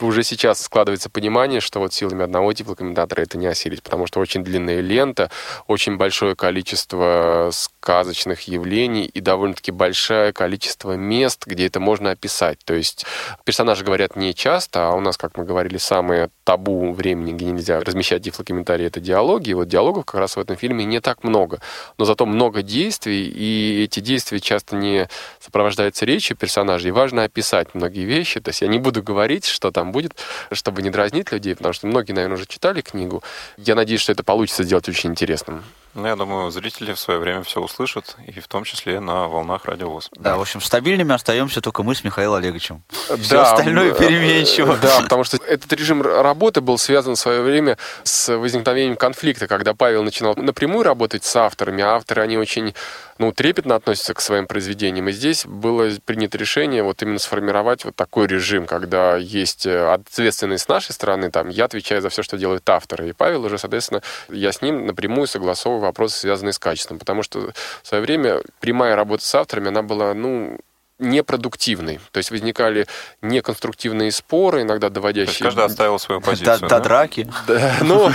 уже сейчас складывается понимание, что вот силами одного типа комментатора это не осилить, потому что очень длинная лента, очень большое количество сказочных явлений и довольно-таки большое количество мест, где это можно описать. То есть персонажи говорят не часто, а у нас, как мы говорили, самое табу времени, где нельзя размещать тифлокомментарии, это диалоги. И вот диалогов как раз в этом фильме не так много. Но зато много действий, и эти действия часто не сопровождаются речью персонажей. И важно описать многие вещи. То есть я не буду говорить, что там будет, чтобы не дразнить людей, потому что многие, наверное, уже читали книгу. Я надеюсь, что это получится сделать очень интересным. Ну, я думаю, зрители в свое время все услышат, и в том числе на волнах радиовоз. Да, в общем, стабильными остаемся только мы с Михаилом Олеговичем. Все да, остальное переменчиво. Да, потому что этот режим работы был связан в свое время с возникновением конфликта, когда Павел начинал напрямую работать с авторами, а авторы, они очень ну, трепетно относятся к своим произведениям. И здесь было принято решение вот именно сформировать вот такой режим, когда есть э, ответственность с нашей стороны, там, я отвечаю за все, что делают авторы. И Павел уже, соответственно, я с ним напрямую согласовываю вопросы, связанные с качеством. Потому что в свое время прямая работа с авторами, она была, ну, непродуктивный. То есть возникали неконструктивные споры, иногда доводящие... То есть каждый оставил свою позицию, До, да? до драки. Да, ну,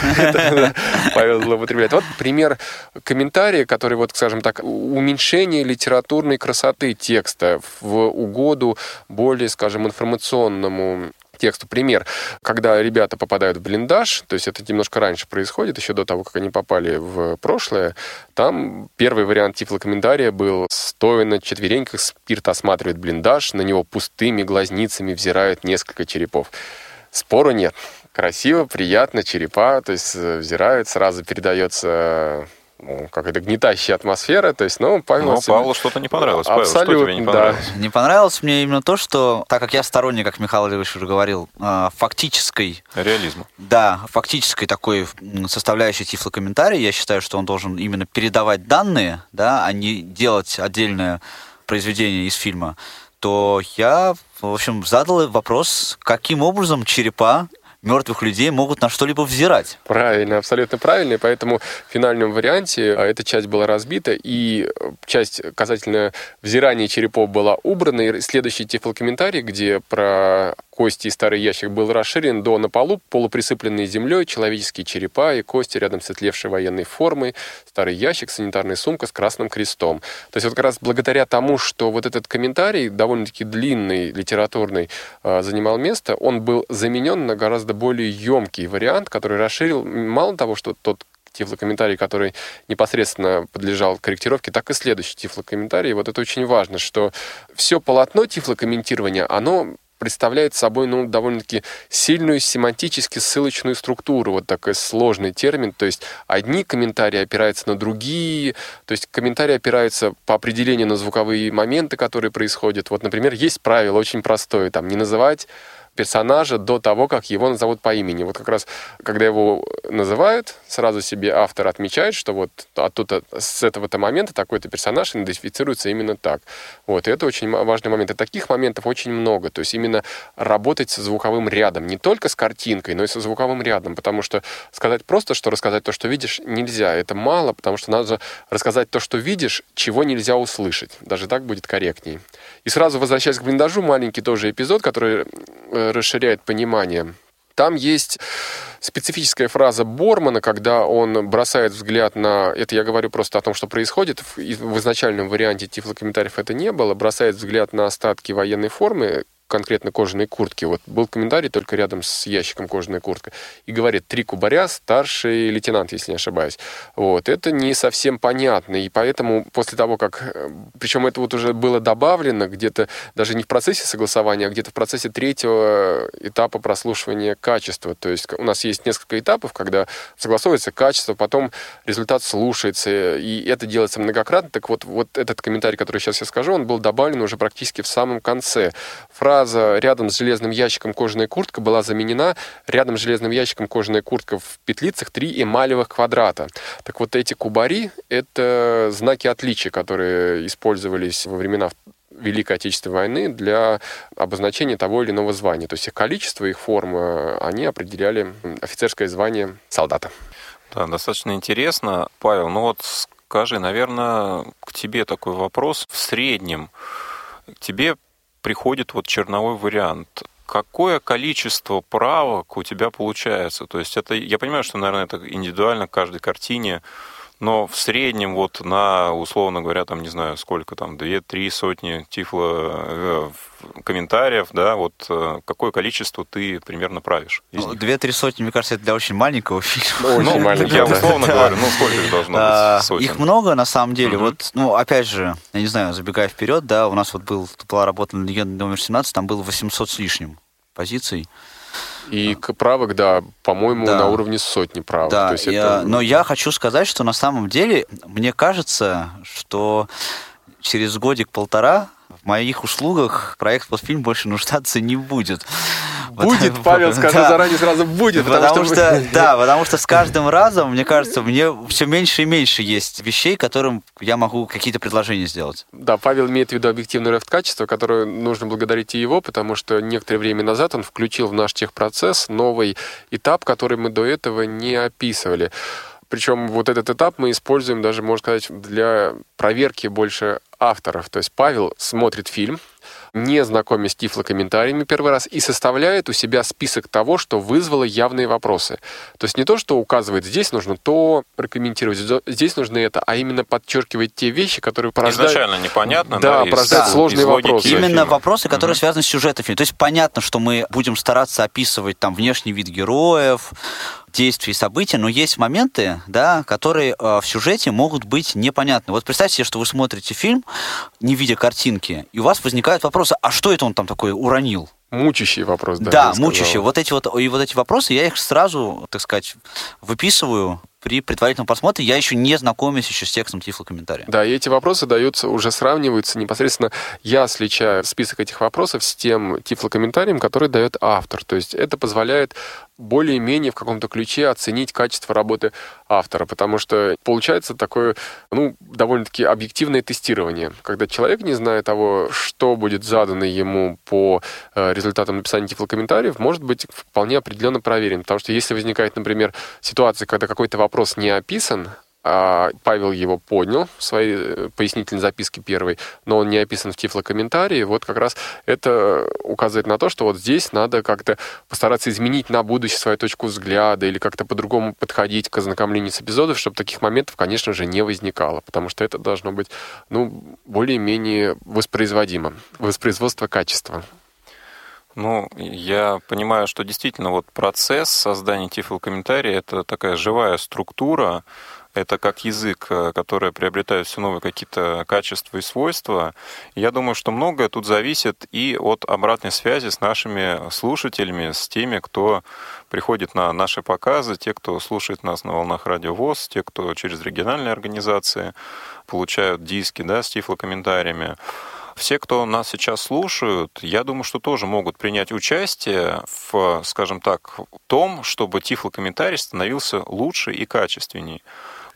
Павел злоупотребляет. Вот пример комментария, который, вот, скажем так, уменьшение литературной красоты текста в угоду более, скажем, информационному тексту пример. Когда ребята попадают в блиндаж, то есть это немножко раньше происходит, еще до того, как они попали в прошлое, там первый вариант тифлокомментария был «Стоя на четвереньках, спирт осматривает блиндаж, на него пустыми глазницами взирают несколько черепов». Спору нет. Красиво, приятно, черепа, то есть э, взирают, сразу передается ну, какая-то гнетащая атмосфера. То есть, ну, Павел... Ну, Павлу что-то не понравилось. Павел, Абсолютно, что тебе не понравилось? Да. Не понравилось мне именно то, что, так как я сторонник, как Михаил Ильич уже говорил, а, фактической... Реализма. Да, фактической такой составляющей тифлокомментария, я считаю, что он должен именно передавать данные, да, а не делать отдельное произведение из фильма, то я, в общем, задал вопрос, каким образом черепа мертвых людей могут на что-либо взирать. Правильно, абсолютно правильно. Поэтому в финальном варианте а, эта часть была разбита, и э, часть касательно взирания черепов была убрана. И следующий тифлокомментарий, где про кости и старый ящик был расширен до на полу, полуприсыпленные землей, человеческие черепа и кости рядом с отлевшей военной формой, старый ящик, санитарная сумка с красным крестом. То есть вот как раз благодаря тому, что вот этот комментарий, довольно-таки длинный, литературный, а, занимал место, он был заменен на гораздо более емкий вариант, который расширил мало того, что тот тифлокомментарий, который непосредственно подлежал корректировке, так и следующий тифлокомментарий. Вот это очень важно, что все полотно тифлокомментирования, оно представляет собой ну, довольно-таки сильную семантически ссылочную структуру, вот такой сложный термин, то есть одни комментарии опираются на другие, то есть комментарии опираются по определению на звуковые моменты, которые происходят. Вот, например, есть правило очень простое, там, не называть персонажа до того, как его назовут по имени. Вот как раз, когда его называют, сразу себе автор отмечает, что вот оттуда, с этого-то момента такой-то персонаж идентифицируется именно так. Вот, и это очень важный момент. И таких моментов очень много. То есть именно работать со звуковым рядом. Не только с картинкой, но и со звуковым рядом. Потому что сказать просто, что рассказать то, что видишь, нельзя. Это мало, потому что надо рассказать то, что видишь, чего нельзя услышать. Даже так будет корректней. И сразу возвращаясь к блиндажу, маленький тоже эпизод, который э, расширяет понимание. Там есть специфическая фраза Бормана, когда он бросает взгляд на... Это я говорю просто о том, что происходит. В изначальном варианте тифлокомментариев это не было. Бросает взгляд на остатки военной формы, конкретно кожаной куртки. Вот был комментарий только рядом с ящиком кожаной куртки. И говорит, три кубаря, старший лейтенант, если не ошибаюсь. Вот. Это не совсем понятно. И поэтому после того, как... Э, Причем это вот уже было добавлено где-то даже не в процессе согласования, а где-то в процессе третьего этапа прослушивания качества. То есть у нас есть несколько этапов, когда согласовывается качество, потом результат слушается, и это делается многократно. Так вот, вот этот комментарий, который сейчас я скажу, он был добавлен уже практически в самом конце. Фраза фраза «рядом с железным ящиком кожаная куртка» была заменена «рядом с железным ящиком кожаная куртка в петлицах три эмалевых квадрата». Так вот эти кубари — это знаки отличия, которые использовались во времена Великой Отечественной войны для обозначения того или иного звания. То есть их количество, их форма, они определяли офицерское звание солдата. Да, достаточно интересно. Павел, ну вот скажи, наверное, к тебе такой вопрос. В среднем тебе приходит вот черновой вариант. Какое количество правок у тебя получается? То есть это, я понимаю, что, наверное, это индивидуально каждой картине, но в среднем вот на, условно говоря, там, не знаю, сколько там, две-три сотни тифло э, комментариев, да, вот э, какое количество ты примерно правишь? Ну, две-три сотни, мне кажется, это для очень маленького фильма. Ну, маленький, я условно говорю, ну, сколько их должно быть? А, сотен? Их много, на самом деле. Вот, ну, опять же, я не знаю, забегая вперед, да, у нас вот был, была работа на «Легенда номер 17», там было 800 с лишним позиций. И правок, да, по-моему, да. на уровне сотни правок. Да, есть я, это... но я хочу сказать, что на самом деле мне кажется, что через годик-полтора в моих услугах проект «Постфильм» больше нуждаться не будет. Будет, Павел, скажу да. заранее сразу будет. Потому, потому что, что да, потому что с каждым разом, мне кажется, мне все меньше и меньше есть вещей, которым я могу какие-то предложения сделать. Да, Павел имеет в виду объективный рост качества, которое нужно благодарить и его, потому что некоторое время назад он включил в наш техпроцесс новый этап, который мы до этого не описывали. Причем вот этот этап мы используем даже, можно сказать, для проверки больше авторов. То есть Павел смотрит фильм, не знакомясь с тифлокомментариями первый раз, и составляет у себя список того, что вызвало явные вопросы. То есть не то, что указывает, здесь нужно то прокомментировать, здесь нужно это, а именно подчеркивает те вещи, которые порождают... Изначально непонятно, да? Да, порождают да. сложные вопросы. Именно фильма. вопросы, которые угу. связаны с сюжетом фильма. То есть понятно, что мы будем стараться описывать там внешний вид героев, действий и события, но есть моменты, да, которые э, в сюжете могут быть непонятны. Вот представьте себе, что вы смотрите фильм, не видя картинки, и у вас возникают вопросы, а что это он там такое уронил? Мучащий вопрос, да. Да, мучащий. Вот эти вот, и вот эти вопросы, я их сразу, так сказать, выписываю, при предварительном просмотре я еще не знакомюсь еще с текстом тифлокомментария. Да, и эти вопросы даются, уже сравниваются непосредственно. Я сличаю список этих вопросов с тем тифлокомментарием, который дает автор. То есть это позволяет более-менее в каком-то ключе оценить качество работы автора, потому что получается такое, ну, довольно-таки объективное тестирование, когда человек, не зная того, что будет задано ему по э, результатам написания тифлокомментариев, может быть вполне определенно проверен, потому что если возникает, например, ситуация, когда какой-то вопрос не описан, Павел его поднял в своей э, пояснительной записке первой, но он не описан в тифлокомментарии. Вот как раз это указывает на то, что вот здесь надо как-то постараться изменить на будущее свою точку взгляда или как-то по-другому подходить к ознакомлению с эпизодом, чтобы таких моментов, конечно же, не возникало, потому что это должно быть, ну, более-менее воспроизводимо. Воспроизводство качества. Ну, я понимаю, что действительно вот процесс создания тифлокомментария — это такая живая структура, это как язык, э, который приобретает все новые какие-то качества и свойства. Я думаю, что многое тут зависит и от обратной связи с нашими слушателями, с теми, кто приходит на наши показы, те, кто слушает нас на волнах радио ВОЗ, те, кто через региональные организации получают диски да, с тифлокомментариями. Все, кто нас сейчас слушают, я думаю, что тоже могут принять участие в, скажем так, том, чтобы тифлокомментарий становился лучше и качественней.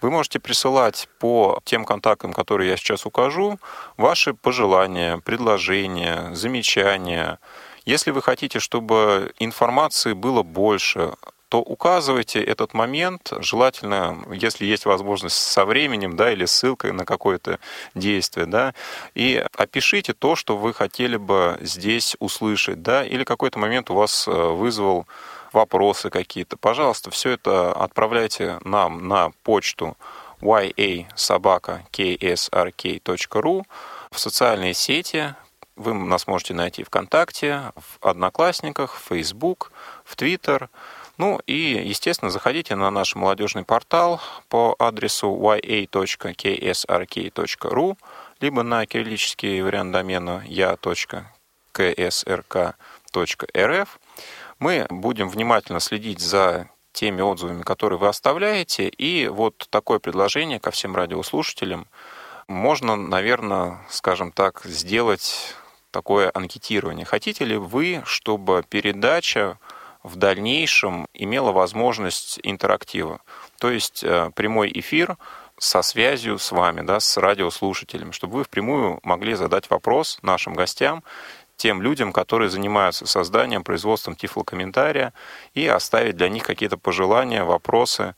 Вы можете присылать по тем контактам, которые я сейчас укажу, ваши пожелания, предложения, замечания. Если вы хотите, чтобы информации было больше, то указывайте этот момент, желательно, если есть возможность со временем, да, или ссылкой на какое-то действие, да, и опишите то, что вы хотели бы здесь услышать, да, или какой-то момент у вас э, вызвал вопросы какие-то, пожалуйста, все это отправляйте нам на почту yasobaka.ksrk.ru в социальные сети. Вы нас можете найти ВКонтакте, в Одноклассниках, в Facebook, в Twitter. Ну и, естественно, заходите на наш молодежный портал по адресу ya.ksrk.ru либо на кириллический вариант домена ya.ksrk.rf мы будем внимательно следить за теми отзывами, которые вы оставляете. И вот такое предложение ко всем радиослушателям. Можно, наверное, скажем так, сделать такое анкетирование. Хотите ли вы, чтобы передача в дальнейшем имела возможность интерактива? То есть э, прямой эфир со связью с вами, да, с радиослушателем, чтобы вы впрямую могли задать вопрос нашим гостям тем людям, которые занимаются созданием, производством тифлокомментария, и оставить для них какие-то пожелания, вопросы.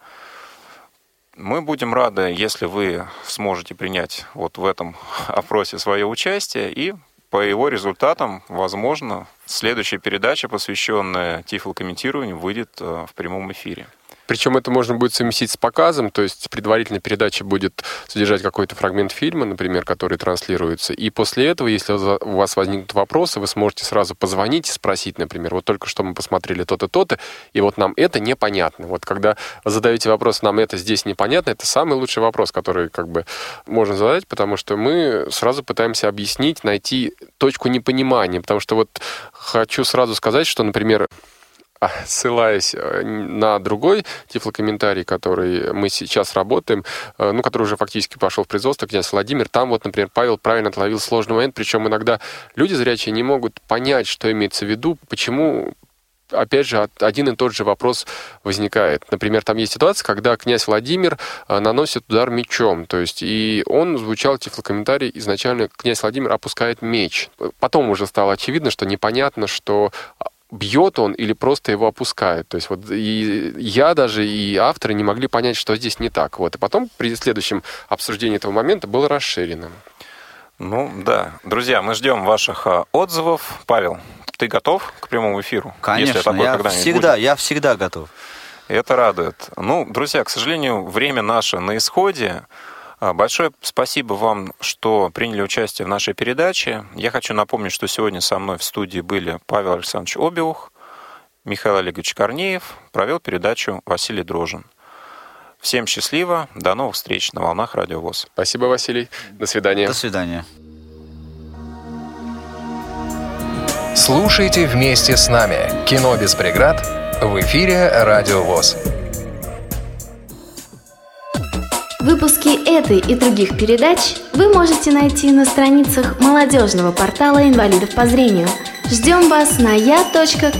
Мы будем рады, если вы сможете принять вот в этом опросе свое участие, и по его результатам, возможно, следующая передача, посвященная тифлокомментированию, выйдет э, в прямом эфире. Причем это можно будет совместить с показом, то есть предварительная передача будет содержать какой-то фрагмент фильма, например, который транслируется. И после этого, если у вас возникнут вопросы, вы сможете сразу позвонить и спросить, например, вот только что мы посмотрели то-то, то-то, и вот нам это непонятно. Вот когда задаете вопрос, нам это здесь непонятно, это самый лучший вопрос, который как бы можно задать, потому что мы сразу пытаемся объяснить, найти точку непонимания. Потому что вот хочу сразу сказать, что, например, ссылаясь э, на другой тифлокомментарий, который мы сейчас работаем, э, ну, который уже фактически пошел в производство, князь Владимир, там вот, например, Павел правильно отловил сложный момент, причем иногда люди зрячие не могут понять, что имеется в виду, почему опять же, один и тот же вопрос возникает. Например, там есть ситуация, когда князь Владимир э, наносит удар мечом, то есть и он звучал тифлокомментарий изначально князь Владимир опускает меч. Потом уже стало очевидно, что непонятно, что бьет он или просто его опускает. То есть вот и я даже, и авторы не могли понять, что здесь не так. Вот. И потом при следующем обсуждении этого момента было расширено. Ну да. Друзья, мы ждем ваших а, отзывов. Павел, ты готов к прямому эфиру? Конечно, если такое я всегда, будет? я всегда готов. Это радует. Ну, друзья, к сожалению, время наше на исходе. А, большое спасибо вам, что приняли участие в нашей передаче. Я хочу напомнить, что сегодня со мной в студии были Павел Александрович Обиух, Михаил Олегович Корнеев, провел передачу Василий Дрожин. Всем счастливо, до новых встреч на волнах Радио ВОЗ. Спасибо, Василий. До свидания. До свидания. Слушайте вместе с нами «Кино без преград» в эфире «Радио ВОЗ». Выпуски этой и других передач вы можете найти на страницах молодежного портала инвалидов по зрению. Ждем вас на я.ксрк.ру.